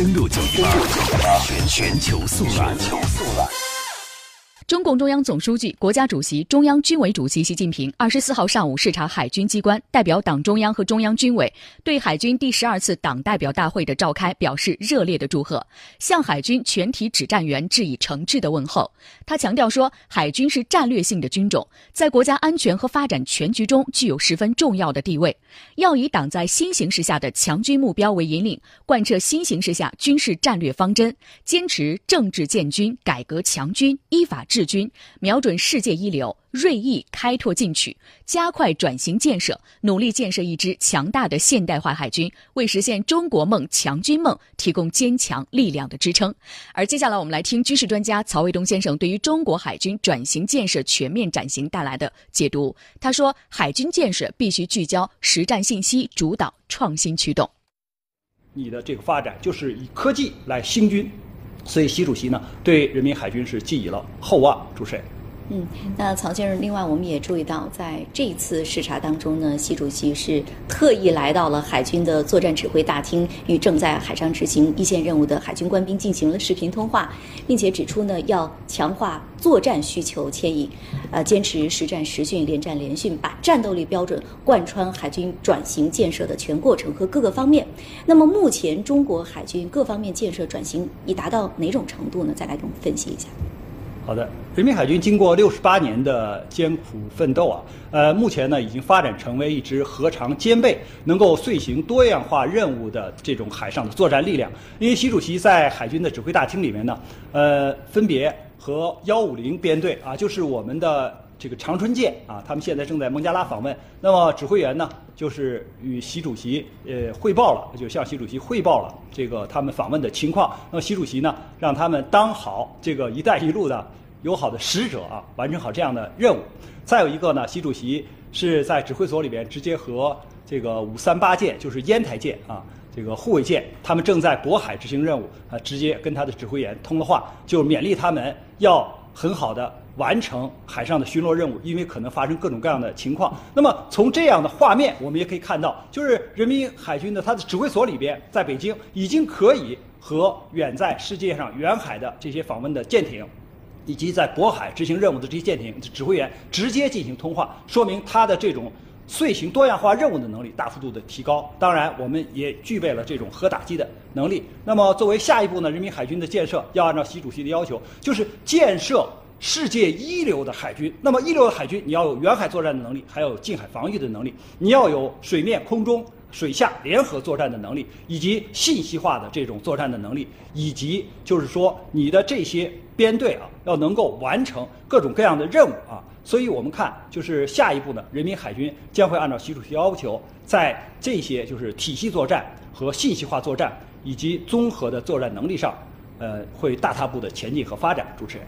登录九一八全全球速览。中共中央总书记、国家主席、中央军委主席习近平二十四号上午视察海军机关，代表党中央和中央军委对海军第十二次党代表大会的召开表示热烈的祝贺，向海军全体指战员致以诚挚的问候。他强调说，海军是战略性的军种，在国家安全和发展全局中具有十分重要的地位，要以党在新形势下的强军目标为引领，贯彻新形势下军事战略方针，坚持政治建军、改革强军、依法治。治军，瞄准世界一流，锐意开拓进取，加快转型建设，努力建设一支强大的现代化海军，为实现中国梦、强军梦提供坚强力量的支撑。而接下来，我们来听军事专家曹卫东先生对于中国海军转型建设全面转型带来的解读。他说：“海军建设必须聚焦实战信息，主导创新驱动。你的这个发展就是以科技来兴军。”所以，习主席呢对人民海军是寄予了厚望。主持人，嗯，那曹先生，另外我们也注意到，在这一次视察当中呢，习主席是特意来到了海军的作战指挥大厅，与正在海上执行一线任务的海军官兵进行了视频通话，并且指出呢，要强化作战需求牵引，呃，坚持实战实训、连战连训，把战斗力标准贯穿海军转型建设的全过程和各个方面。那么，目前中国海军各方面建设转型已达到哪种程度呢？再来给我们分析一下。好的，人民海军经过六十八年的艰苦奋斗啊，呃，目前呢已经发展成为一支核常兼备、能够遂行多样化任务的这种海上的作战力量。因为习主席在海军的指挥大厅里面呢，呃，分别和幺五零编队啊，就是我们的这个长春舰啊，他们现在正在孟加拉访问。那么指挥员呢，就是与习主席呃汇报了，就向习主席汇报了这个他们访问的情况。那么习主席呢，让他们当好这个“一带一路”的。友好的使者啊，完成好这样的任务。再有一个呢，习主席是在指挥所里边直接和这个五三八舰，就是烟台舰啊，这个护卫舰，他们正在渤海执行任务啊，直接跟他的指挥员通了话，就勉励他们要很好的完成海上的巡逻任务，因为可能发生各种各样的情况。那么从这样的画面，我们也可以看到，就是人民海军的它的指挥所里边，在北京已经可以和远在世界上远海的这些访问的舰艇。以及在渤海执行任务的这些舰艇指挥员直接进行通话，说明它的这种遂行多样化任务的能力大幅度的提高。当然，我们也具备了这种核打击的能力。那么，作为下一步呢，人民海军的建设要按照习主席的要求，就是建设世界一流的海军。那么，一流的海军，你要有远海作战的能力，还有近海防御的能力，你要有水面、空中。水下联合作战的能力，以及信息化的这种作战的能力，以及就是说你的这些编队啊，要能够完成各种各样的任务啊。所以我们看，就是下一步呢，人民海军将会按照习主席要求，在这些就是体系作战和信息化作战以及综合的作战能力上，呃，会大踏步的前进和发展。主持人。